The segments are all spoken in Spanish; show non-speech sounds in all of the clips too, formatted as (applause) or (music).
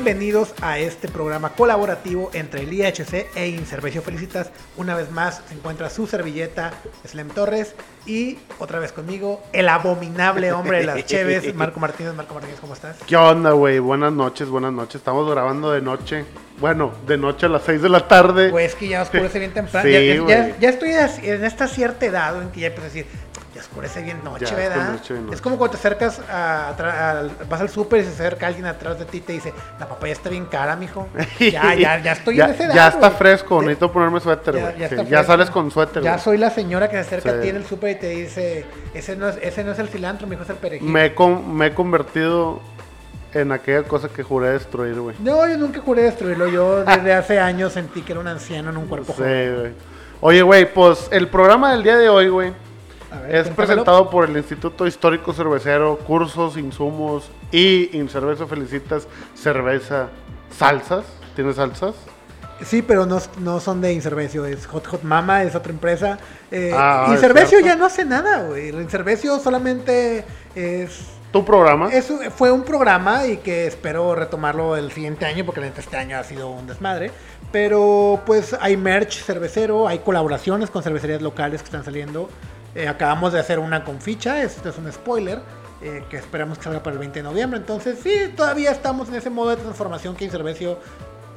Bienvenidos a este programa colaborativo entre el IHC e Inservicio Felicitas. Una vez más se encuentra su servilleta, Slem Torres, y otra vez conmigo, el abominable hombre de las cheves, (laughs) Marco Martínez. Marco Martínez, ¿cómo estás? ¿Qué onda, güey? Buenas noches, buenas noches. Estamos grabando de noche. Bueno, de noche a las 6 de la tarde. Pues que ya oscurece bien temprano. Sí, ya, ya- estoy en esta cierta edad en que ya empiezo a decir, oscurece bien noche, Ya ¿verdad? noche. Es como cuando te acercas, a, vas al súper y se acerca alguien atrás de ti y te dice, la papaya está bien cara, mijo. (laughs) Ya, ya, ya estoy ya, en esa edad. ya está fresco, necesito ponerme suéter, ya, güey. ya sales con suéter, Ya soy la señora que se acerca a Sí. ti en el súper y te dice, ese no es, ese no es el cilantro, mijo, es el perejil. Me he, con- me he convertido en aquella cosa que juré destruir, güey. No, yo nunca juré destruirlo. Yo desde hace años sentí que era un anciano en un cuerpo Sí, joven. güey. Oye, güey, pues el programa del día de hoy, güey, A ver, es presentado por el Instituto Histórico Cervecero, cursos, insumos y Incervezo Felicitas, cerveza, salsas. ¿Tienes salsas? Sí, pero no, no son de Inservecio, es Hot Hot Mama, es otra empresa. Eh, Ah, cierto. ya no hace nada, güey. Inservecio solamente es, ¿Tu programa? es fue un programa y que espero retomarlo el siguiente año, porque este año ha sido un desmadre. Pero pues hay merch cervecero, hay colaboraciones con cervecerías locales que están saliendo. Eh, acabamos de hacer una con ficha, esto es un spoiler. eh, que esperamos que salga para el 20 de noviembre. Entonces, sí, todavía estamos en ese modo de transformación que Inservecio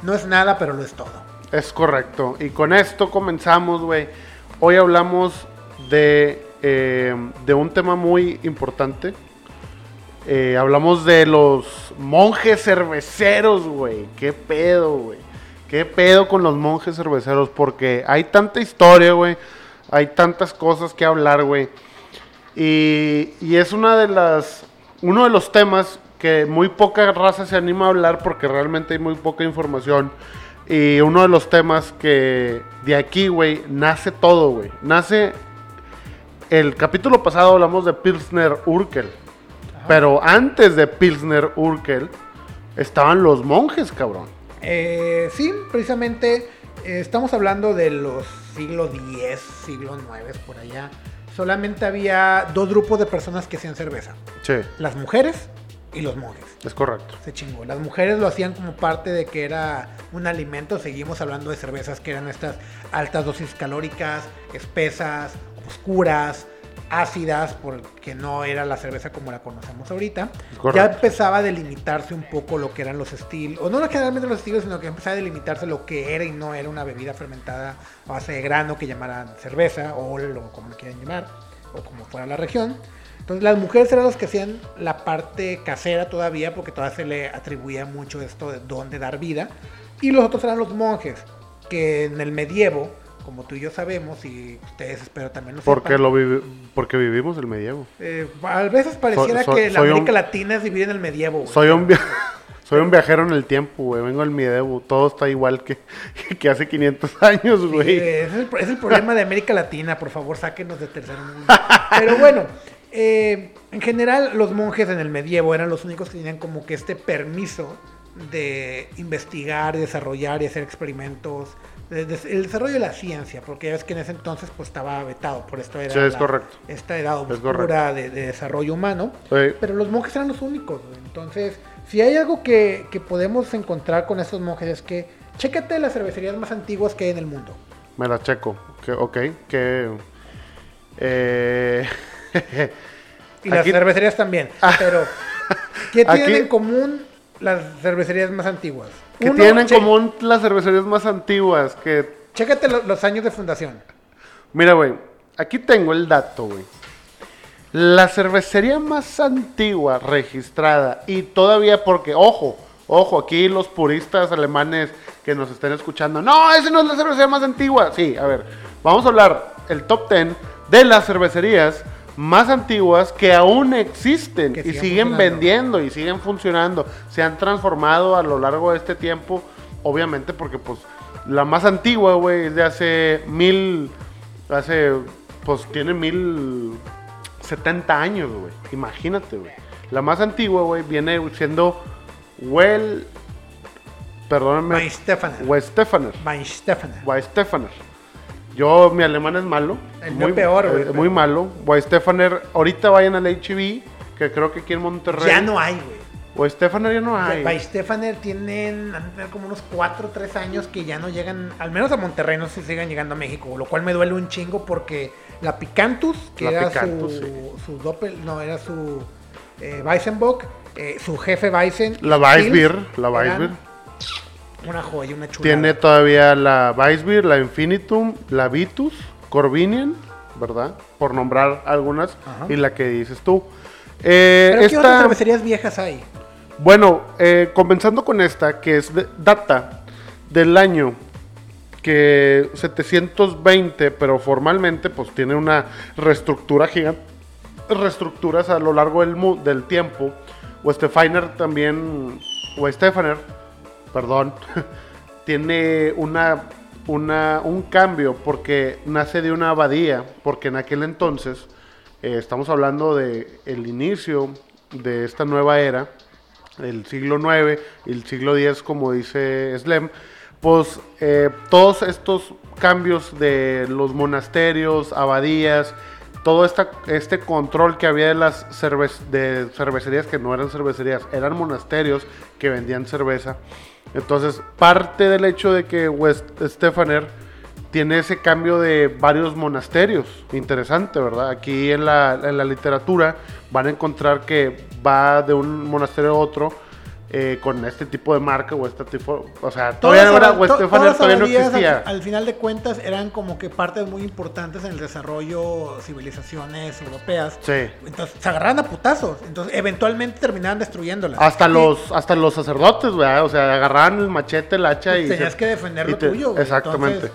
no es nada, pero lo es todo. Es correcto. Y con esto comenzamos, güey. Hoy hablamos de, eh, de un tema muy importante. Hablamos de los monjes cerveceros, güey. ¿Qué pedo, güey? ¿Qué pedo con los monjes cerveceros? Porque hay tanta historia, güey. Hay tantas cosas que hablar, güey. Y, y es una de las, uno de los temas que muy poca raza se anima a hablar porque realmente hay muy poca información. Y uno de los temas que de aquí, güey, nace todo, güey. Nace, el capítulo pasado hablamos de Pilsner Urkel. Pero antes de Pilsner Urkel estaban los monjes, cabrón. Eh, sí, precisamente eh, estamos hablando de los siglos X, siglo IX, por allá. Solamente había dos grupos de personas que hacían cerveza. Sí, Las mujeres y los monjes. es correcto. Se chingó. Las mujeres lo hacían como parte de que era un alimento. Seguimos hablando de cervezas que eran estas altas dosis calóricas, espesas, oscuras, ácidas, porque no era la cerveza como la conocemos ahorita. Ya empezaba a delimitarse un poco lo que eran los estilos, o no generalmente los estilos, sino que empezaba a delimitarse lo que era y no era una bebida fermentada a base de grano que llamaran cerveza, o lo, como lo quieran llamar, o como fuera la región. Entonces las mujeres eran las que hacían la parte casera todavía, porque todavía se le atribuía mucho esto de dónde dar vida. Y los otros eran los monjes, que en el medievo, como tú y yo sabemos, y ustedes espero también lo Porque, sepan, lo vivi- porque vivimos el medievo. eh, a veces pareciera que la soy un- América Latina es dividida en el medievo. güey. Soy un, via- (laughs) soy un viajero en el tiempo, güey. Vengo del medievo. Todo está igual que, (laughs) que hace 500 años, Sí, güey. es, el, es el problema de América Latina, por favor, sáquenos de tercer mundo. Pero bueno, eh, en general los monjes en el medievo eran los únicos que tenían como que este permiso de investigar, desarrollar y hacer experimentos, el desarrollo de la ciencia, porque ya ves que en ese entonces pues estaba vetado, por esto era Sí, es la- correcto. esta edad oscura de, de desarrollo humano. Sí. Pero los monjes eran los únicos. Entonces, si hay algo que, que podemos encontrar con estos monjes es que, chécate las cervecerías más antiguas que hay en el mundo. Me la checo. Que, ok, que... Eh, (laughs) Y las cervecerías también. Pero, ¿qué (laughs) tienen Aquí- en común las cervecerías más antiguas? Que Uno, tienen en che- común las cervecerías más antiguas. Que, Chécate lo- los años de fundación. mira, güey. Aquí tengo el dato, güey. La cervecería más antigua registrada y todavía porque, ojo, ojo, aquí los puristas alemanes que nos estén escuchando, no, esa no es la cervecería más antigua. Sí, a ver, vamos a hablar el top 10 de las cervecerías más antiguas que aún existen Que y siguen vendiendo y siguen funcionando. Se han transformado a lo largo de este tiempo, obviamente porque pues la más antigua, güey, es de hace mil, hace, pues tiene mil 70 años, güey. Imagínate, güey. La más antigua, güey, viene siendo Well. Perdóname. Weinstefaner. Weinstefaner. Weinstefaner. Weinstefaner. Yo, mi alemán es malo. El mío peor, güey, eh, Muy malo. Weinstefaner. Ahorita vayan al HB, que creo que aquí en Monterrey. Ya no hay, güey. O Stefaner ya no hay. By Stefaner tienen como unos 4 o 3 años que ya no llegan, al menos a Monterrey, no sé si sigan llegando a México, lo cual me duele un chingo porque la Picantus, que La era Picantus, su, sí. su doppel, no, era su eh, eh, su jefe Weissen. La Weissbier, la Weissbier. Una joya, una chulada. Tiene todavía la Weissbier, la Infinitum, la Vitus, Corvinian, ¿verdad? Por nombrar algunas. Ajá. Y la que dices tú. Eh, Pero ¿qué otras cervecerías viejas hay? bueno, eh, comenzando con esta, que es de- data del año que 720, pero formalmente pues tiene una reestructura gigante, reestructuras a lo largo del, mu- del tiempo. O Stefaner también, o Stefaner, perdón, (laughs) tiene una, una, un cambio porque nace de una abadía, porque en aquel entonces, eh, estamos hablando de el inicio de esta nueva era, el siglo IX y el siglo X, como dice Slem, pues eh, todos estos cambios de los monasterios, abadías, todo esta, este control que había de las cerve- de cervecerías que no eran cervecerías, eran monasterios que vendían cerveza. Entonces, parte del hecho de que West Stefaner tiene ese cambio de varios monasterios. Interesante, ¿verdad? Aquí en la, en la literatura van a encontrar que va de un monasterio a otro eh, con este tipo de marca o este tipo. O sea, todavía no era las- West to- Stefaner, todas todavía no existía. Al, al final de cuentas eran como que partes muy importantes en el desarrollo civilizaciones europeas. Sí. Entonces se agarraban a putazos. Entonces eventualmente terminaban destruyéndolas. Hasta los, hasta los sacerdotes, ¿verdad? O sea, agarraban el machete, el hacha y. tenías se- que defender lo te- tuyo. Exactamente. Entonces,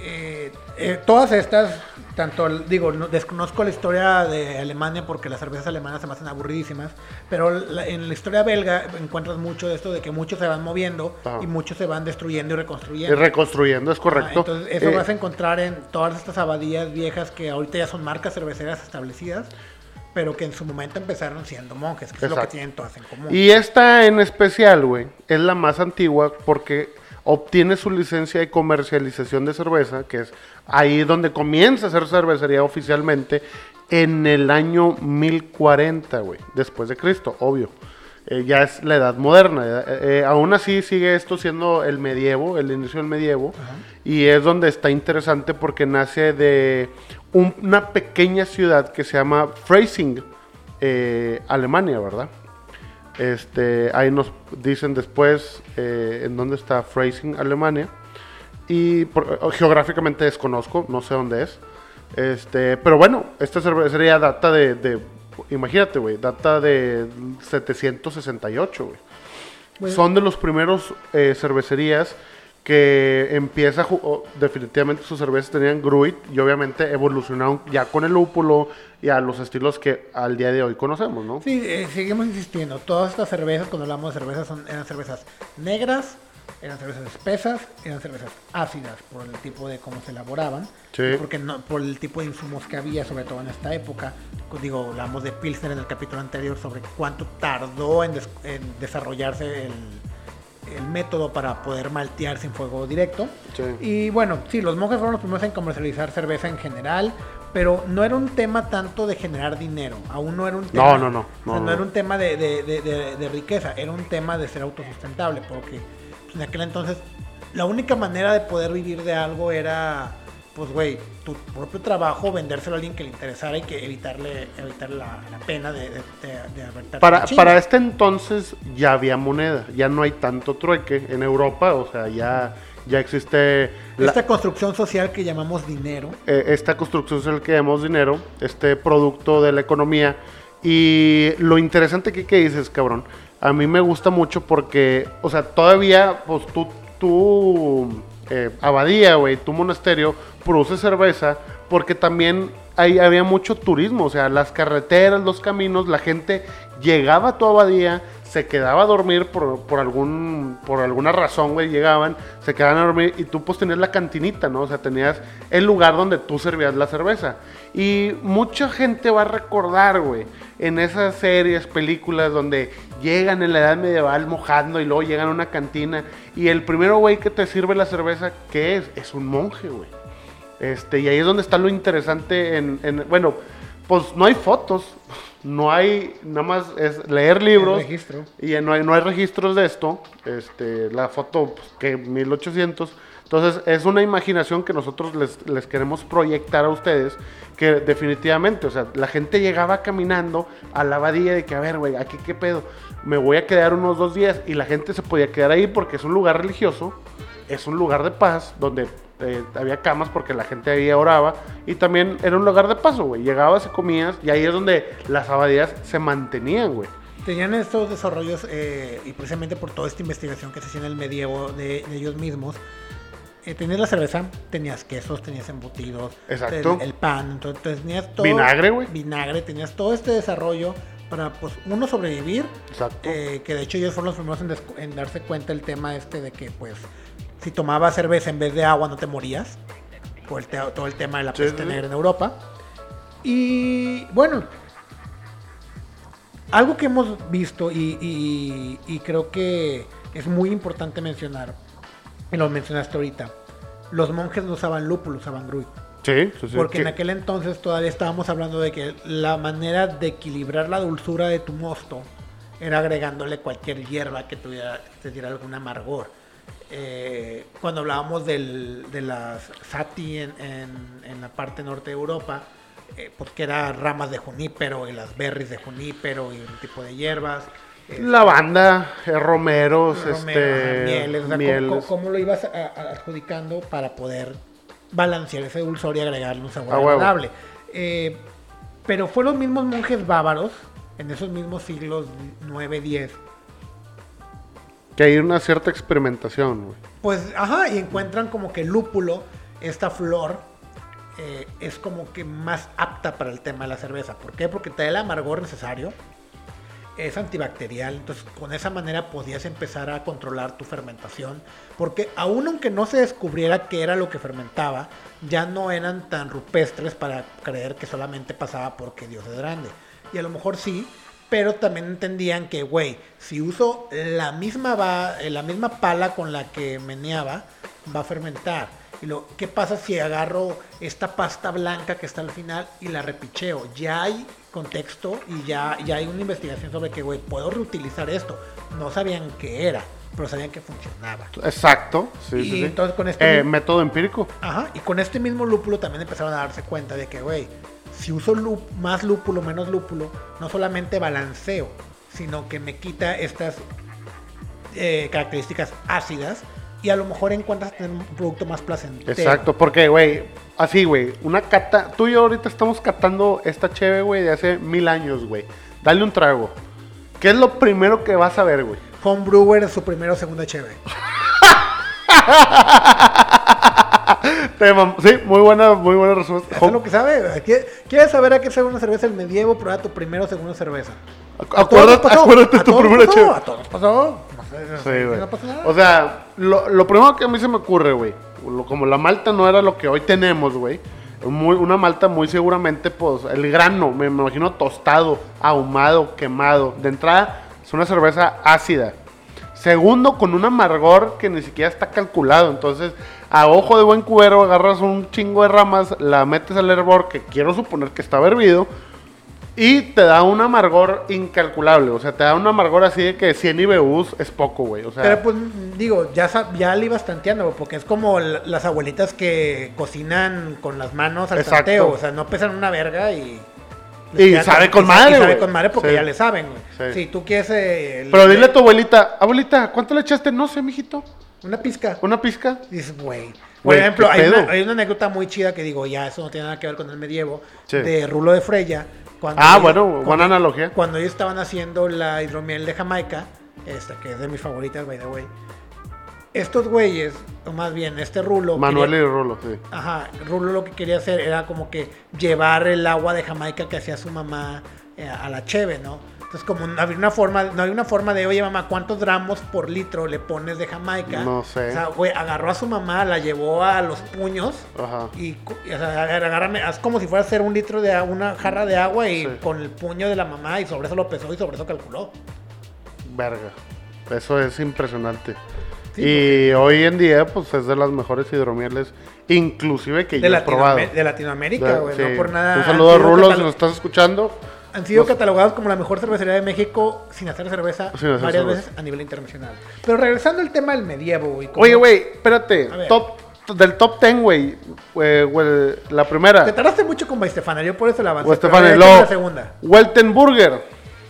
eh, eh, todas estas, tanto, digo, no- desconozco la historia de Alemania porque las cervezas alemanas se me hacen aburridísimas, pero la- en la historia belga encuentras mucho de esto de que muchos se van moviendo Ajá. y muchos se van destruyendo y y reconstruyendo. reconstruyendo, es Ah, correcto. entonces, eso Eh, vas a encontrar en todas estas abadías viejas que ahorita ya son marcas cerveceras establecidas, pero que en su momento empezaron siendo monjes, que es lo que tienen todas en común. Y esta en especial, güey, es la más antigua porque obtiene su licencia de comercialización de cerveza, que es ahí donde comienza a ser cervecería oficialmente, en el año 1040, güey, después de Cristo, obvio. Eh, ya es la edad moderna. eh, eh, aún así sigue esto siendo el medievo, el inicio del medievo, y es donde está interesante porque nace de un- una pequeña ciudad que se llama Freising, Alemania, ¿verdad? Este, ahí nos dicen después en dónde está Freising, Alemania. Y por- geográficamente desconozco, no sé dónde es. Este, pero bueno, esta cervecería data de, de- imagínate, güey, data de 768, güey. Bueno. Son de los primeros eh, cervecerías que empieza, ju- o- definitivamente sus cervezas tenían Gruit y obviamente evolucionaron ya con el lúpulo y a los estilos que al día de hoy conocemos, ¿no? Sí, eh, seguimos insistiendo. Todas estas cervezas, cuando hablamos de cervezas, son, eran cervezas negras, eran cervezas espesas, eran cervezas ácidas por el tipo de cómo se elaboraban, Sí. porque no, por el tipo de insumos que había, sobre todo en esta época. Digo, hablamos de Pilsner en el capítulo anterior sobre cuánto tardó en, des- en desarrollarse el, el método para poder maltear sin fuego directo. Sí. Y bueno, sí, los monjes fueron los primeros en comercializar cerveza en general, pero no era un tema tanto de generar dinero, aún no era un tema, No, no, no, o sea, no, no no. era un tema de, de- de- de- riqueza, era un tema de ser autosustentable, porque en aquel entonces la única manera de poder vivir de algo era, pues güey, tu propio trabajo, vendérselo a alguien que le interesara y que evitarle, evitar la, la pena de, de, de, de Para, para este entonces ya había moneda, ya no hay tanto trueque en Europa, o sea, ya, ya existe la- Esta construcción social que llamamos dinero, eh, esta construcción el que llamamos dinero, este producto de la economía. Y lo interesante que, que dices, cabrón, a mí me gusta mucho porque, o sea, todavía, pues tú, tú eh, abadía, güey, tu monasterio, produce cerveza porque también había mucho turismo, o sea, las carreteras, los caminos, la gente llegaba a tu abadía, se quedaba a dormir por, por algún por alguna razón, güey, llegaban, se quedaban a dormir y tú pues tenías la cantinita, ¿no? O sea, tenías el lugar donde tú servías la cerveza. Y mucha gente va a recordar, güey, en esas series, películas donde llegan en la edad medieval mojando y luego llegan a una cantina y el primero, güey, que te sirve la cerveza, ¿qué es? Es un monje, güey. Este, y ahí es donde está lo interesante en, en- bueno, pues no hay fotos, no hay, nada más es leer libros. Y no hay, no hay registros de esto. Este, la foto, pues, que 1800. Entonces, es una imaginación que nosotros les, les queremos proyectar a ustedes. Que definitivamente, o sea, la gente llegaba caminando a la abadía de que, a ver, güey, aquí qué pedo. Me voy a quedar unos dos días. Y la gente se podía quedar ahí porque es un lugar religioso. Es un lugar de paz donde eh, había camas porque la gente ahí oraba. Y también era un lugar de paso, güey. Llegabas y comías. Y ahí es donde las abadías se mantenían, güey. Tenían estos desarrollos, eh, y precisamente por toda esta investigación que se hacía en el medievo de, de ellos mismos, eh, tenías la cerveza, tenías quesos, tenías embutidos, Exacto. El, el pan, entonces, tenías todo. Vinagre, güey. Vinagre, tenías todo este desarrollo para, pues, uno sobrevivir, Exacto. eh, que de hecho ellos fueron los primeros en, des- en darse cuenta el tema este de que, pues, si tomabas cerveza en vez de agua no te morías, por el te- todo el tema de la peste sí, sí. negra en Europa. Y bueno, algo que hemos visto y, y- y creo que es muy importante mencionar, y lo mencionaste ahorita, los monjes no usaban lúpulo, usaban gruy. Sí, sí, sí. Porque en Que- aquel entonces todavía estábamos hablando de que la manera de equilibrar la dulzura de tu mosto era agregándole cualquier hierba que tuviera, te diera algún amargor. Eh, cuando hablábamos del- de las sati en, en- en la parte norte de Europa, eh, pues que eran ramas de junípero y las berries de junípero y un tipo de hierbas. Eh, Lavanda, eh, romeros, romero, este, mieles, o sea, mieles. ¿cómo, lo ibas a- a- adjudicando para poder balancear ese dulzor y agregarle un sabor A huevo. agradable? Eh, pero fue los mismos monjes bávaros, en esos mismos siglos 9, 10, Que hay una cierta experimentación, güey. pues, ajá, y encuentran como que el lúpulo, esta flor, eh, es como que más apta para el tema de la cerveza. ¿Por qué? Porque te da el amargor necesario, es antibacterial, entonces con esa manera podías empezar a controlar tu fermentación, porque aún aunque no se descubriera qué era lo que fermentaba, ya no eran tan rupestres para creer que solamente pasaba porque Dios es grande. Y a lo mejor sí, pero también entendían que, güey, si uso la misma, eh, la misma pala con la que meneaba, va a fermentar. Y lo, ¿qué pasa si agarro esta pasta blanca que está al final y la repicheo? Ya hay contexto y ya, ya hay una investigación sobre que, güey, puedo reutilizar esto. No sabían qué era, pero sabían que funcionaba. Exacto. Sí, Y sí, entonces con este Eh, mismo- método empírico. Ajá, y con este mismo lúpulo también empezaron a darse cuenta de que, güey, si uso más lúpulo, menos lúpulo, no solamente balanceo, sino que me quita estas eh, características ácidas y a lo mejor encuentras tener un producto más placentero. Exacto, porque, güey, así, güey, una cata. Tú y yo ahorita estamos catando esta cheve, güey, de hace mil años, güey. Dale un trago. ¿Qué es lo primero que vas a ver, güey? Home Brewer es su primero o segunda (laughs) mam- Sí, muy buena, muy buena respuesta. Eso es lo que sabe. güey. ¿Qui- ¿Quieres saber a qué sabe una cerveza del medievo? Prueba tu primero o segunda cerveza. Acuérdate, acuérdate a tu primera cheve. A todos pasó. No sé, Sí, no pasa nada. O sea, lo, lo primero que a mí se me ocurre, güey, como la malta no era lo que hoy tenemos, güey. una malta muy seguramente, pues, el grano, me, me imagino tostado, ahumado, quemado. De entrada, es una cerveza ácida. Segundo, con un amargor que ni siquiera está calculado. Entonces, a ojo de buen cubero, agarras un chingo de ramas, la metes al hervor, que quiero suponer que estaba hervido, y te da un amargor incalculable. O sea, te da un amargor así de que 100 IBUs es poco, güey. O sea, Pero pues digo, ya, ya le ibas tanteando, güey, porque es como las abuelitas que cocinan con las manos al Exacto. tanteo, o sea, no pesan una verga y... Y sabe con y madre, Y sabe con madre porque Sí. ya le saben, güey. Sí. Si tú quieres... eh, Pero dile a tu abuelita, abuelita, ¿cuánto le echaste? No sé, mijito. Una pizca. ¿Una pizca? Dices, güey. Por ejemplo, ¿qué hay una, hay una anécdota muy chida que digo, ya, eso no tiene nada que ver con el medievo, Sí. de Rulo de Freya. Cuando Ah, ellos- bueno, cuando- buena analogía. Cuando ellos estaban haciendo la hidromiel de Jamaica, esta que es de mis favoritas, by the way. Estos güeyes, o más bien, este Rulo. Manuel quería- y Rulo, sí. Ajá, Rulo lo que quería hacer era como que llevar el agua de Jamaica que hacía su mamá eh, a la cheve, ¿no? Entonces como no había una forma, no había una forma de, oye mamá, ¿cuántos gramos por litro le pones de Jamaica? No sé. O sea, güey, agarró a su mamá, la llevó a los puños Ajá. y, o sea, agárrame, haz como si fuera a hacer un litro de agua, una jarra de agua y Sí. con el puño de la mamá y sobre eso lo pesó y sobre eso calculó. Verga. Eso es impresionante. Sí, y hoy en día, pues es de las mejores hidromieles, inclusive que de, yo he probado. De Latinoamérica, güey, Sí. no por nada. Un saludo a Rulo, si nos estás escuchando. Han sido Los- catalogados como la mejor cervecería de México sin hacer cerveza Sin hacer varias cerveza. veces a nivel internacional. Pero regresando al tema del medievo, güey. como- Oye, güey, espérate. Top, del top 10, güey. La primera. Te tardaste mucho con Stefania, yo por eso la avancé. Luego, la segunda. Weltenburger.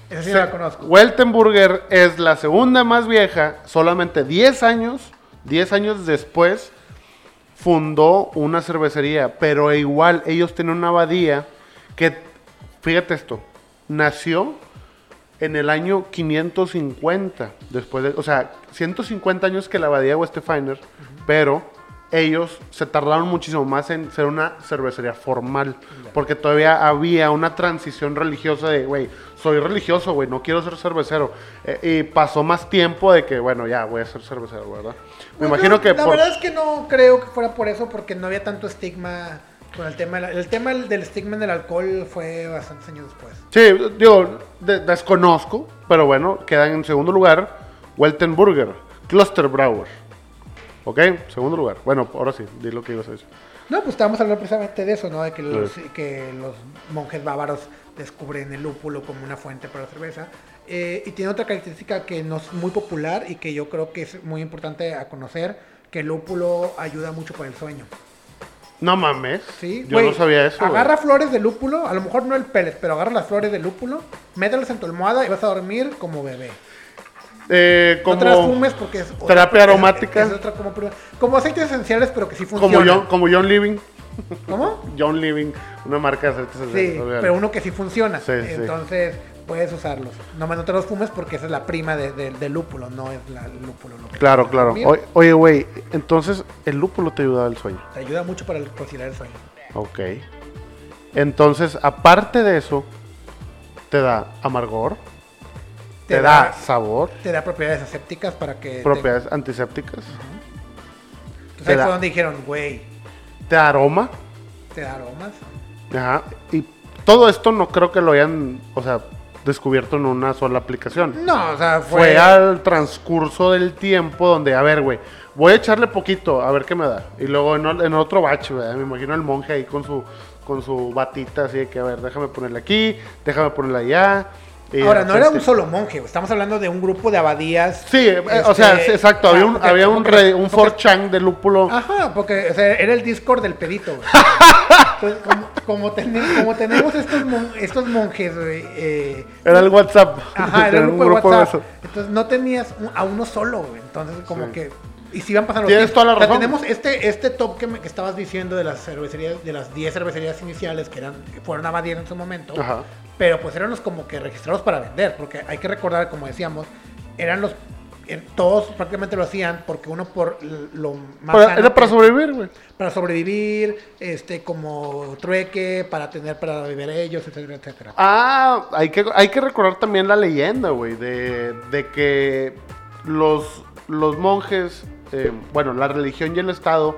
Esa sí, no la conozco. Weltenburger es la segunda más vieja, solamente 10 años, 10 años después fundó una cervecería, pero igual ellos tienen una abadía que, fíjate esto, nació en el año 550, después de, o sea, 150 años que la abadía Westefiner, pero ellos se tardaron muchísimo más en ser una cervecería formal, porque todavía había una transición religiosa de, güey, soy religioso, güey, no quiero ser cervecero. Eh, y pasó más tiempo de que, bueno, ya voy a ser cervecero, ¿verdad? Me Pues imagino que La por- verdad es que no creo que fuera por eso, porque no había tanto estigma con el tema. el tema del estigma del alcohol fue bastantes años después. Sí, digo, de- desconozco, pero bueno, quedan en segundo lugar Weltenburger, Cluster Brauer. ¿Ok? Segundo lugar. Bueno, ahora sí, di lo que ibas a decir. No, pues estábamos hablando precisamente de eso, ¿no? De que los, Sí. que los monjes bávaros descubren el lúpulo como una fuente para la cerveza. Eh, y tiene otra característica que no es muy popular y que yo creo que es muy importante a conocer, que el lúpulo ayuda mucho para el sueño. No mames. ¿sí? Yo no sabía eso. Agarra flores de lúpulo, a lo mejor no el pellet, pero agarra las flores de lúpulo, mételas en tu almohada y vas a dormir como bebé. Eh, como, No te las fumes porque es terapia es- aromática. Es, otra como, como aceites esenciales, pero que sí como, funcionan. John, como John Living. ¿Cómo? (laughs) John Living, una marca de aceites Sí, esenciales, obviamente. pero uno que sí funciona. Sí, sí. Entonces puedes usarlos. Nomás no te los fumes porque esa es la prima de- de- del lúpulo, no es la, lúpulo. lo que Claro, claro. Oye, güey, entonces el lúpulo te ayuda al sueño. Te ayuda mucho para conciliar el sueño. Ok. Entonces, aparte de eso, te da amargor, te, da, sabor, te da propiedades asépticas para que... te- propiedades antisépticas, Entonces te ahí da- fue donde dijeron, güey, te da aroma. te da aromas. Ajá. Y todo esto no creo que lo hayan, o sea, descubierto en una sola aplicación. No, o sea, fue... Fue al transcurso del tiempo donde, a ver, güey, voy a echarle poquito, a ver qué me da. Y luego en, otro bache, ¿verdad? Me imagino el monje ahí con su, con su batita, así de que, a ver, déjame ponerle aquí, déjame ponerle allá. Y Ahora, no era un solo monje, estamos hablando de un grupo de abadías. Sí, eh, o sea, este, sí, exacto, había un, porque- había un, porque- re- un porque- 4chan de lúpulo. Ajá, porque o sea, era el Discord del pedito. (laughs) Entonces, como, como, teni- como tenemos estos, mon- estos monjes, güey, eh, Era el WhatsApp. Ajá, era (laughs) el grupo de WhatsApp. Entonces no tenías un- a uno solo, güey. Entonces como Sí. que... Y si iban pasando Tienes tiempos. toda la O sea, razón. tenemos este, este top que, me- que estabas diciendo de las cervecerías, de las 10 cervecerías iniciales que eran fueron abadías en su momento. Ajá. Pero pues eran los como que registrados para vender. Porque hay que recordar, como decíamos, eran los... eh, Todos prácticamente lo hacían porque uno por lo más... Para- era para sobrevivir, güey. para sobrevivir, este, como trueque, para tener para beber ellos, etcétera, etcétera. Ah, hay que, hay que recordar también la leyenda, güey, de, de que los, los monjes, eh, bueno, la religión y el Estado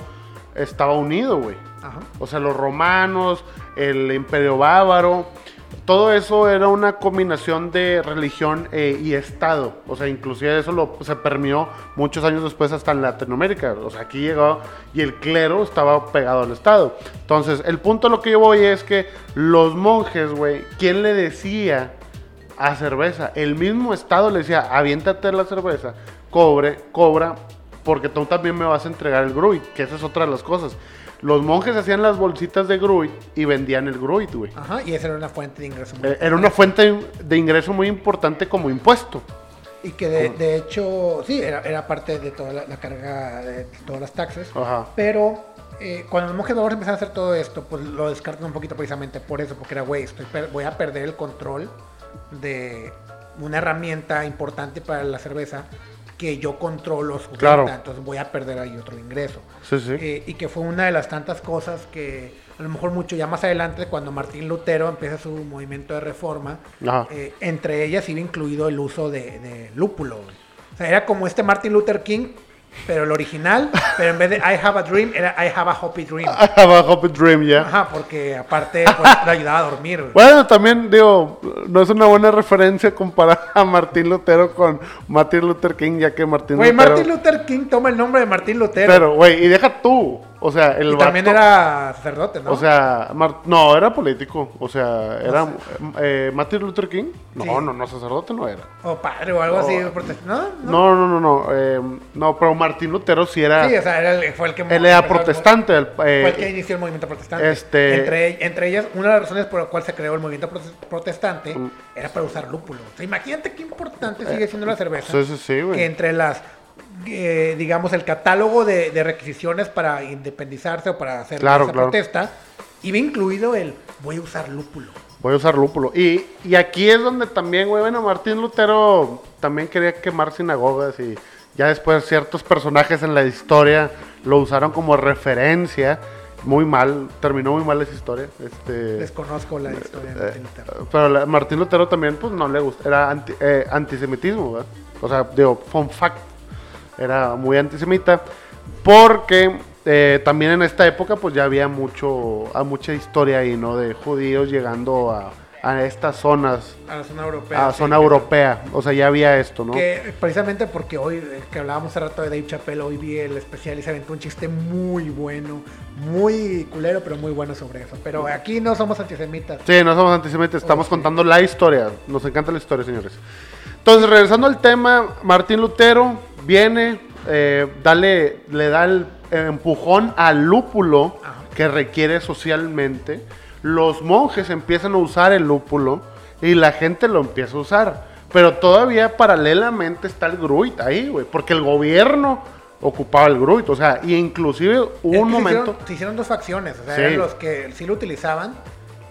estaba unido, güey. O sea, los romanos, el imperio bávaro, todo eso era una combinación de religión eh, y Estado. O sea, inclusive eso se permeó muchos años después hasta en Latinoamérica. O sea, aquí llegó y el clero estaba pegado al Estado. Entonces, el punto a lo que yo voy es que los monjes, güey, ¿quién le decía a cerveza? El mismo Estado le decía, aviéntate la cerveza, cobre, cobra, porque tú también me vas a entregar el gruit, que esa es otra de las cosas. Los monjes hacían las bolsitas de gruit y vendían el gruit, güey. Ajá, y esa era una fuente de ingreso. muy Eh, Era una fuente de ingreso muy importante como impuesto. Y que de, de hecho, sí, era, era parte de toda la, la carga de todas las taxes. Ajá. Pero eh, cuando los monjes bárbaros empezaron a hacer todo esto, pues lo descartan un poquito precisamente por eso, porque era, güey, voy a perder el control de una herramienta importante para la cerveza que yo controlo su Claro. venta, entonces voy a perder ahí otro ingreso. Sí, sí. Eh, y que fue una de las tantas cosas que a lo mejor mucho ya más adelante cuando Martín Lutero empieza su movimiento de reforma, eh, entre ellas iba incluido el uso de, de lúpulo. O sea, era como este Martin Luther King pero el original, pero en vez de I have a dream, era I have a happy dream. I have a happy dream, ya. Ajá, porque aparte pues, le ayudaba a dormir. güey. Bueno, también digo, no es una buena referencia comparar a Martín Lutero con Martin Luther King, ya que Martín Güey, Lutero. Martin Luther King toma el nombre de Martín Lutero. Pero, güey, y deja tú. O sea, el y también era sacerdote, ¿no? O sea, Mar- no, era político. O sea, era eh, Martin Luther King. No, Sí. no, no, sacerdote no era. o padre o algo así. ¿No? ¿No? No, no, no, no. eh, no, pero Martín Lutero sí era. Sí, o sea, era el- fue el que... él era el- protestante. el- Fue el que eh, inició el movimiento protestante. este- Entre, entre ellas, una de las razones por la cual se creó el movimiento protes- protestante Mm. era para usar lúpulo. O sea, imagínate qué importante sigue siendo la cerveza. sí, sí, sí, güey. que entre las, eh, digamos, el catálogo de, de requisiciones para independizarse o para hacer Claro, esa claro. protesta, iba incluido el voy a usar lúpulo. Voy a usar lúpulo. Y, y aquí es donde también, güey, bueno, Martín Lutero también quería quemar sinagogas y ya después ciertos personajes en la historia lo usaron como referencia. Muy mal, terminó muy mal esa historia. Este, Desconozco la historia de eh, Martín Lutero. pero la- Martín Lutero también, pues no le gusta, era anti- eh, antisemitismo, ¿verdad? O sea, digo, fun fact, era muy antisemita, porque eh, también en esta época, pues ya había mucho, a mucha historia ahí, ¿no? De judíos llegando a, a estas zonas, A la zona europea. a sí, zona europea, o sea, ya había esto, ¿no? Que precisamente porque hoy, eh, que hablábamos hace rato de Dave Chappelle, hoy vi el especial y se aventó un chiste muy bueno, muy culero, pero muy bueno sobre eso. Pero aquí no somos antisemitas. Sí, no somos antisemitas, estamos Ok. contando la historia. Nos encanta la historia, señores. Entonces, regresando al tema, Martín Lutero viene, eh, dale, le da el empujón al lúpulo Ajá. que requiere socialmente. Los monjes empiezan a usar el lúpulo y la gente lo empieza a usar. Pero todavía paralelamente está el gruit ahí, güey, porque el gobierno ocupaba el gruit, o sea, y inclusive hubo Es un se momento... hicieron, se hicieron dos facciones, o sea, Sí. eran los que sí lo utilizaban,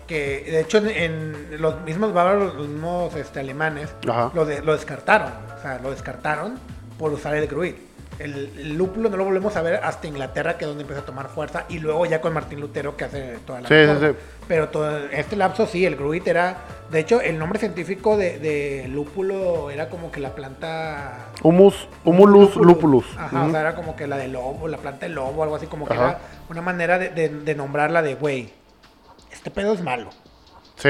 que de hecho en, en los mismos bárbaros, los mismos este, alemanes, lo, de- lo descartaron, o sea, lo descartaron por usar el gruit. El, el lúpulo no lo volvemos a ver hasta Inglaterra, que es donde empieza a tomar fuerza, y luego ya con Martín Lutero, que hace toda la Sí, sí, sí. Pero todo este lapso sí, el gruit era, de hecho, el nombre científico de, de lúpulo era como que la planta Humus, humulus lupulus. Ajá, o sea, era como que la de lobo, la planta de lobo, algo así, como que Ajá. era una manera de, de- de nombrarla de, güey, este pedo es malo. Sí.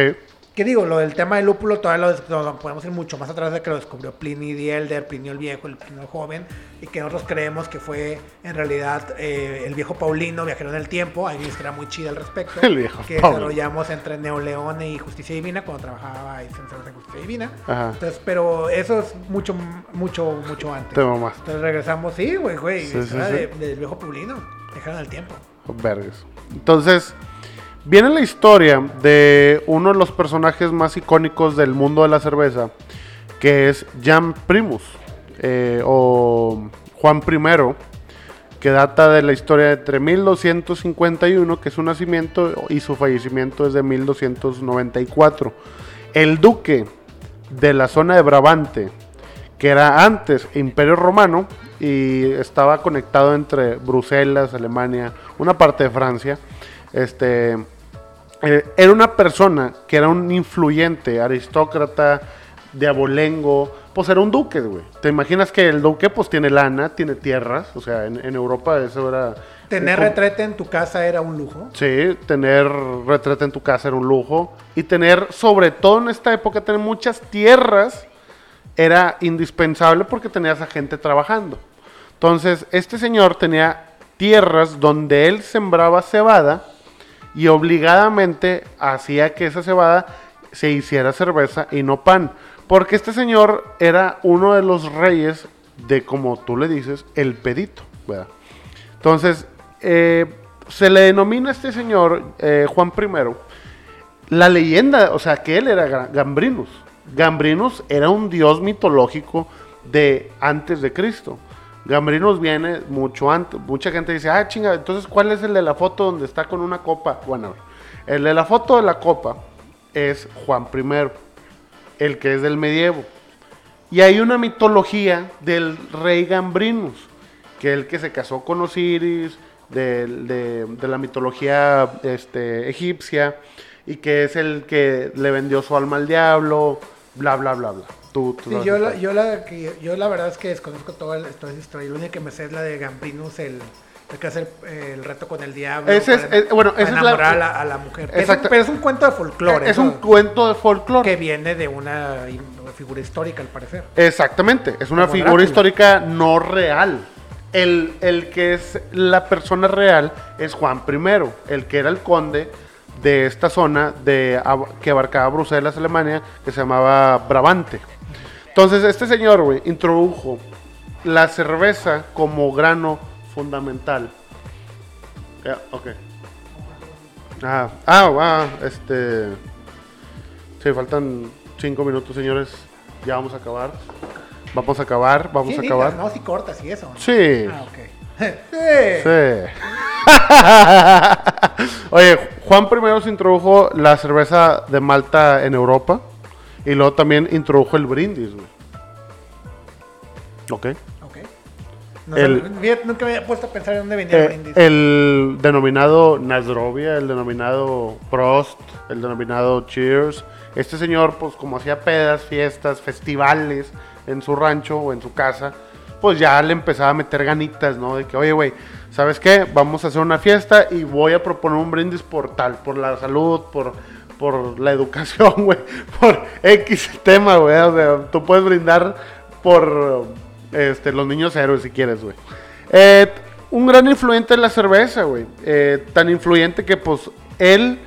¿Qué digo? Lo del tema del lúpulo todavía lo, lo podemos ir mucho más atrás de que lo descubrió Pliny the Elder, Plinio el Viejo, el Plinio el Joven, y que nosotros creemos que fue en realidad eh, el viejo Paulino, viajero en el tiempo, hay una historia muy chida al respecto, (laughs) El viejo que desarrollamos entre Neoleone y Justicia Divina, cuando trabajaba ahí en Justicia Divina. Ajá. Entonces, pero eso es mucho, mucho, mucho antes. Te mamás. Entonces regresamos, sí, güey, güey. Sí, sí, de- del viejo Paulino. Dejaron el tiempo. Vergas. Entonces, viene la historia de uno de los personajes más icónicos del mundo de la cerveza, que es Jan Primus, eh, o Juan I, que data de la historia entre 1251, que es su nacimiento, y su fallecimiento es de 1294. El duque de la zona de Brabante, que era antes Imperio Romano y estaba conectado entre Bruselas, Alemania, una parte de Francia. Este eh, era una persona que era un influyente aristócrata de abolengo, pues era un duque, güey. Te imaginas que el duque pues tiene lana, tiene tierras, o sea, en, en Europa eso era Tener un- retrete en tu casa era un lujo. Sí, tener retrete en tu casa era un lujo. Y tener, sobre todo en esta época, tener muchas tierras era indispensable porque tenías a gente trabajando. Entonces, este señor tenía tierras donde él sembraba cebada y obligadamente hacía que esa cebada se hiciera cerveza y no pan. Porque este señor era uno de los reyes de, como tú le dices, el pedito. ¿verdad? Entonces, eh, se le denomina a este señor, eh, Juan I, la leyenda, o sea, que él era Ga- Gambrinus. Gambrinus era un dios mitológico de antes de Cristo. Gambrinus viene mucho antes. Mucha gente dice, ah, chinga, entonces, ¿cuál es el de la foto donde está con una copa? Bueno, el de la foto de la copa es Juan I, el que es del medievo. Y hay una mitología del rey Gambrinus, que es el que se casó con Osiris, de la mitología este, egipcia, y que es el que le vendió su alma al diablo, bla, bla, bla, bla. Tú, tú Sí, sabes yo la, yo, la, que- yo la verdad es que desconozco toda, la- toda esa historia. Lo único que me sé es la de Gambrinus, el, el que hace el, el reto con el diablo. Ese es- para- es- bueno, para esa es la- enamorar a la, a la mujer. Es un- pero es un cuento de folclore. Es ¿no? un cuento de folclore. que viene de una figura histórica, al parecer. Exactamente, es una Como figura Drácula. histórica no real. El, el que es la persona real es Juan I, el que era el conde de esta zona de, que abarcaba Bruselas, Alemania, que se llamaba Brabante. Entonces, este señor, güey, introdujo la cerveza como grano fundamental. Ya, ok. Ah, ah, ah, este... Sí, faltan cinco minutos, señores. Ya vamos a acabar. Vamos a acabar, vamos Sí, a acabar. No, si cortas y eso. ¿no? Sí. Ah, ok. (laughs) sí. Sí. (laughs) Oye, Juan primero se introdujo la cerveza de Malta en Europa y luego también introdujo el brindis, güey. Ok. Ok. No El- sé, nunca me había puesto a pensar en dónde venía el Eh, brindis. el denominado Nasrovia, el denominado Prost, el denominado Cheers. Este señor, pues como hacía pedas, fiestas, festivales en su rancho o en su casa, pues ya le empezaba a meter ganitas, ¿no? De que, oye, güey, ¿sabes qué? Vamos a hacer una fiesta y voy a proponer un brindis por tal, por la salud, por, por la educación, (laughs) güey, por X tema, güey. O sea, tú puedes brindar por este, los niños héroes si quieres, güey. Eh, un gran influyente en la cerveza, güey. Eh, tan influyente que, pues, él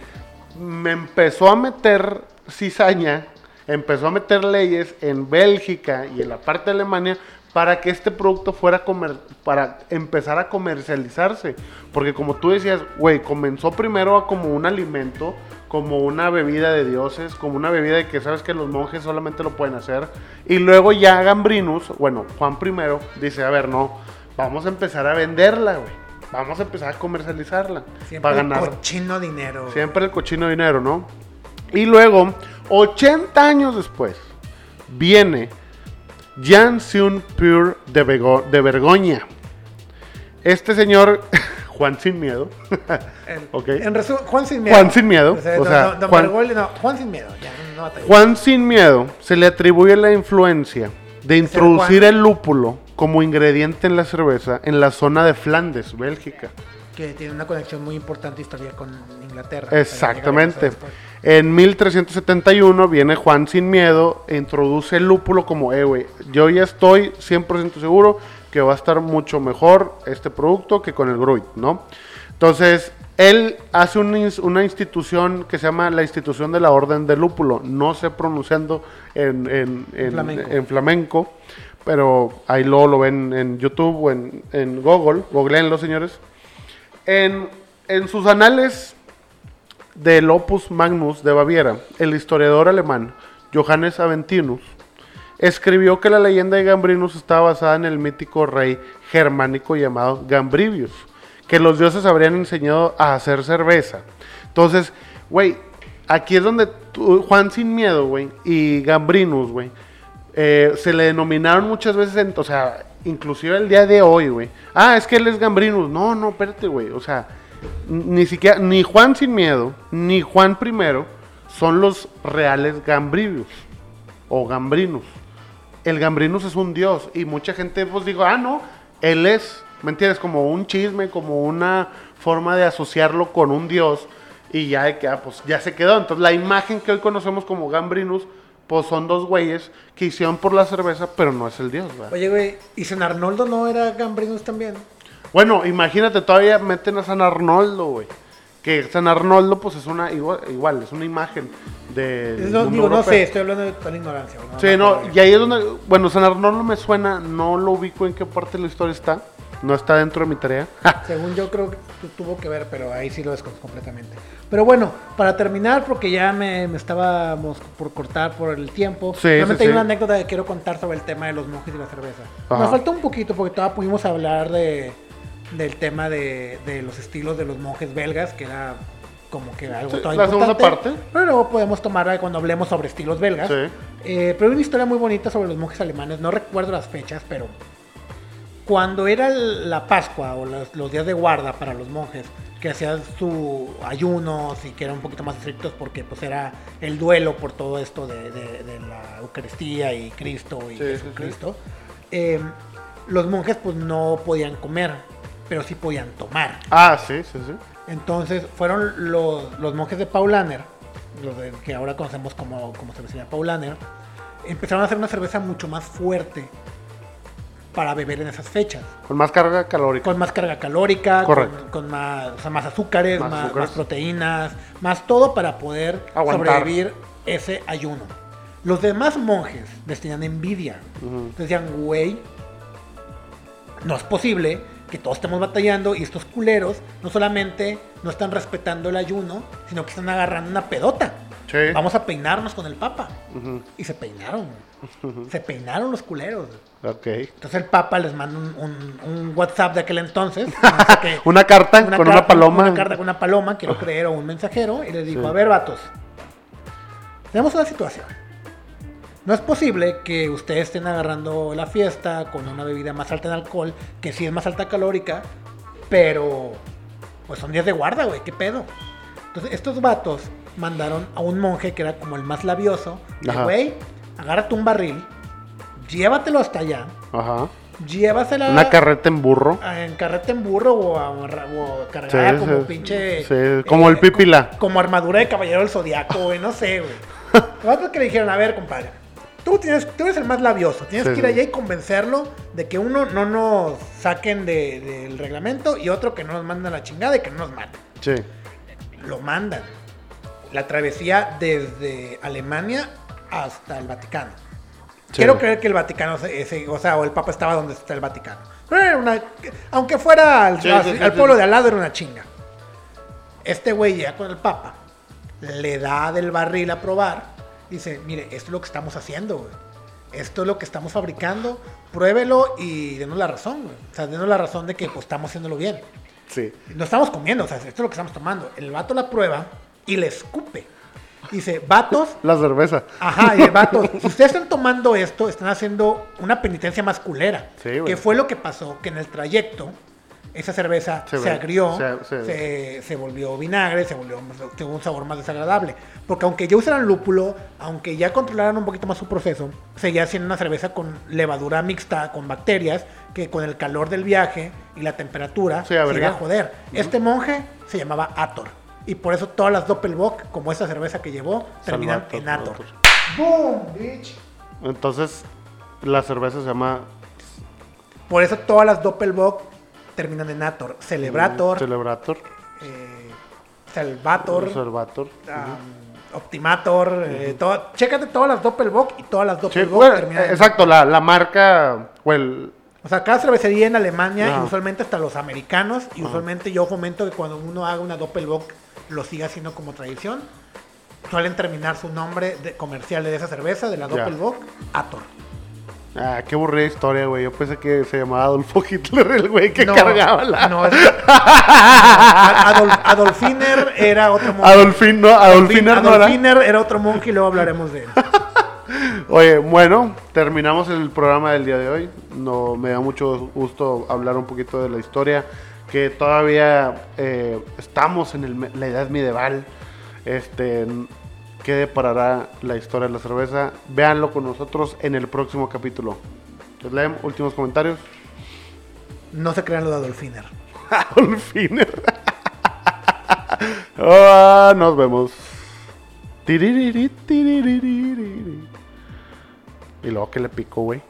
me empezó a meter cizaña, empezó a meter leyes en Bélgica y en la parte de Alemania para que este producto fuera comer para empezar a comercializarse. Porque como tú decías, güey, comenzó primero como un alimento, como una bebida de dioses, como una bebida de que sabes que los monjes solamente lo pueden hacer. Y luego ya Gambrinus, bueno, Juan primero, dice, a ver, no, vamos a empezar a venderla, güey. Vamos a empezar a comercializarla. Siempre para el ganar. cochino dinero. Siempre el cochino dinero, ¿no? Y luego, 80 años después, viene Jan Seun Pure de, Bego- de Vergoña. Este señor, (laughs) Juan Sin Miedo. (laughs) En resumen, Juan sin miedo. Juan sin miedo, O sea, o no, sea, no, no, Juan- Margol, no, Juan sin miedo. Ya. Juan Sin Miedo se le atribuye la influencia de introducir el lúpulo como ingrediente en la cerveza en la zona de Flandes, Bélgica. Que tiene una conexión muy importante histórica con Inglaterra. Exactamente. En 1371 viene Juan sin miedo, e introduce el lúpulo como, eh, güey, yo ya estoy 100% seguro que va a estar mucho mejor este producto que con el Gruit, ¿no? Entonces, él hace un una institución que se llama la institución de la Orden del Lúpulo. No sé pronunciando en, en- en- Flamenco. en flamenco, pero ahí luego lo ven en YouTube o en, en Google, googleenlo señores. En, en sus anales del Opus Magnus de Baviera, el historiador alemán Johannes Aventinus escribió que la leyenda de Gambrinus estaba basada en el mítico rey germánico llamado Gambrivius, que los dioses habrían enseñado a hacer cerveza. Entonces, güey, aquí es donde Juan Sin Miedo, güey, y Gambrinus, güey, eh, se le denominaron muchas veces, en, o sea, inclusive el día de hoy, güey. Ah, es que él es Gambrinus. No, no, espérate, güey. O sea, ni siquiera, ni Juan Sin Miedo, ni Juan Primero son los reales Gambrivius o Gambrinus. El Gambrinus es un dios y mucha gente pues digo, ah, no, él es, ¿me entiendes? Como un chisme, como una forma de asociarlo con un dios y ya de que, ah, pues ya se quedó. Entonces la imagen que hoy conocemos como Gambrinus, pues son dos güeyes que hicieron por la cerveza, pero no es el dios, ¿verdad? Oye, güey, ¿y San Arnoldo no era Gambrinus también? Bueno, imagínate, todavía meten a San Arnoldo, güey. Que San Arnoldo, pues es una, igual, igual, es una imagen de... No, digo, no sé, estoy hablando de toda la ignorancia. Sí, no, y ahí es donde, bueno, San Arnoldo me suena, no lo ubico en qué parte de la historia está, no está dentro de mi tarea. (laughs) Según yo creo que tu- tuvo que ver, pero ahí sí lo desconozco completamente. Pero bueno, para terminar, porque ya me, me estábamos por cortar por el tiempo, Sí, realmente sí, hay sí. una anécdota que quiero contar sobre el tema de los monjes y la cerveza. Ajá. Nos faltó un poquito porque todavía pudimos hablar de, del tema de, de los estilos de los monjes belgas, que era como que algo Sí, todavía la segunda importante, parte. Pero luego podemos tomarla cuando hablemos sobre estilos belgas. Sí. Eh, pero hay una historia muy bonita sobre los monjes alemanes, no recuerdo las fechas, pero cuando era la Pascua o los, los días de guarda para los monjes, que hacían su ayunos y que eran un poquito más estrictos porque pues era el duelo por todo esto de, de- de la Eucaristía y Cristo y Sí, sí, Jesucristo. Eh, los monjes pues no podían comer, pero sí podían tomar. Ah, sí, sí, sí. Entonces fueron los, los monjes de Paulaner, los de- que ahora conocemos como, como cervecería Paulaner, empezaron a hacer una cerveza mucho más fuerte para beber en esas fechas. Con más carga calórica. Con más carga calórica, Correcto. con, con más, o sea, más azúcares, Más más, azúcares. más proteínas, más todo para poder Aguantar. sobrevivir ese ayuno. Los demás monjes les tenían envidia. Decían, güey, no es posible que todos estemos batallando y estos culeros no solamente no están respetando el ayuno, sino que están agarrando una pedota. Sí. Vamos a peinarnos con el Papa. Y se peinaron. Se peinaron los culeros. güey. Ok. Entonces el Papa les manda un, un- un WhatsApp de aquel entonces. (laughs) Una carta con carta- una paloma. Una carta con una paloma, quiero (laughs) creer, o un mensajero. Y les dijo, Sí. a ver, vatos. Tenemos una situación. No es posible que ustedes estén agarrando la fiesta con una bebida más alta en alcohol, que sí es más alta calórica, pero pues son días de guarda, güey, ¿qué pedo? Entonces estos vatos mandaron a un monje que era como el más labioso, de, güey, agárrate un barril, llévatelo hasta allá, Ajá. llévasela Una carreta en burro. en carreta en burro o, o cargada Sí, como sí, pinche... sí, como el pipila. Como armadura de caballero del zodiaco, güey, no sé, güey. (laughs) Los vatos que le dijeron, a ver, compadre, tú, tienes, tú eres el más labioso, tienes Sí, que ir allá y convencerlo de que uno no nos saquen de- del reglamento y otro que no nos manden a la chingada y que no nos maten. Sí. Lo mandan. La travesía desde Alemania hasta el Vaticano. Sí. Quiero creer que el Vaticano, se- se- o sea, o el Papa estaba donde está el Vaticano. Pero era una- aunque fuera al, Sí, sí, pueblo de al lado, era una chinga. Este güey llega con el Papa, le da del barril a probar, dice, mire, esto es lo que estamos haciendo, güey. Esto es lo que estamos fabricando, pruébelo y denos la razón, güey. O sea, denos la razón de que pues, estamos haciéndolo bien. Sí. No estamos comiendo, o sea, esto es lo que estamos tomando. El vato la prueba y le escupe. Dice, vatos, (laughs) La cerveza. Ajá, y el (laughs) vato, si ustedes están tomando esto, están haciendo una penitencia más culera. Sí, güey. que fue lo que pasó, que en el trayecto, esa cerveza Se se, agrió, se- se, volvió vinagre, se volvió un sabor más desagradable. Porque aunque ya usaran lúpulo, aunque ya controlaran un poquito más su proceso, seguía siendo una cerveza con levadura mixta, con bacterias, que con el calor del viaje y la temperatura se iba a joder. Este monje se llamaba Ator. Y por eso todas las Doppelbock, como esa cerveza que llevó, terminan en Ator. ¡Boom, bitch! Entonces, la cerveza se llama Por eso todas las Doppelbock terminan en Ator. Celebrator, Celebrator. eh, Salvator, Salvator. um, Optimator, eh, todo- chécate todas las Doppelbock y todas las Sí, Doppelbock bueno, terminan en exacto, la, la marca o el, O sea, cada cervecería en Alemania, y usualmente hasta los americanos, y usualmente yo fomento que cuando uno haga una Doppelbock lo siga haciendo como tradición. Suelen terminar su nombre de comercial de esa cerveza, de la. Doppelbock, Ator. Ah, qué aburrida historia, güey. Yo pensé que se llamaba Adolfo (laughs) Hitler, el güey que No, cargaba la. no, es- Adolf- Adolfiner era otro monje. Adolfín, ¿no? Adolfiner no era. Era otro monje y luego hablaremos de él. (laughs) Oye, bueno, terminamos el programa del día de hoy. No, me da mucho gusto hablar un poquito de la historia. Que todavía eh, estamos en el la edad medieval. Este, ¿Qué deparará la historia de la cerveza? Véanlo con nosotros en el próximo capítulo. Slem, últimos comentarios. No se crean lo de Adolfiner. (laughs) Adolfiner. (laughs) Ah, nos vemos. Y luego que le picó, güey.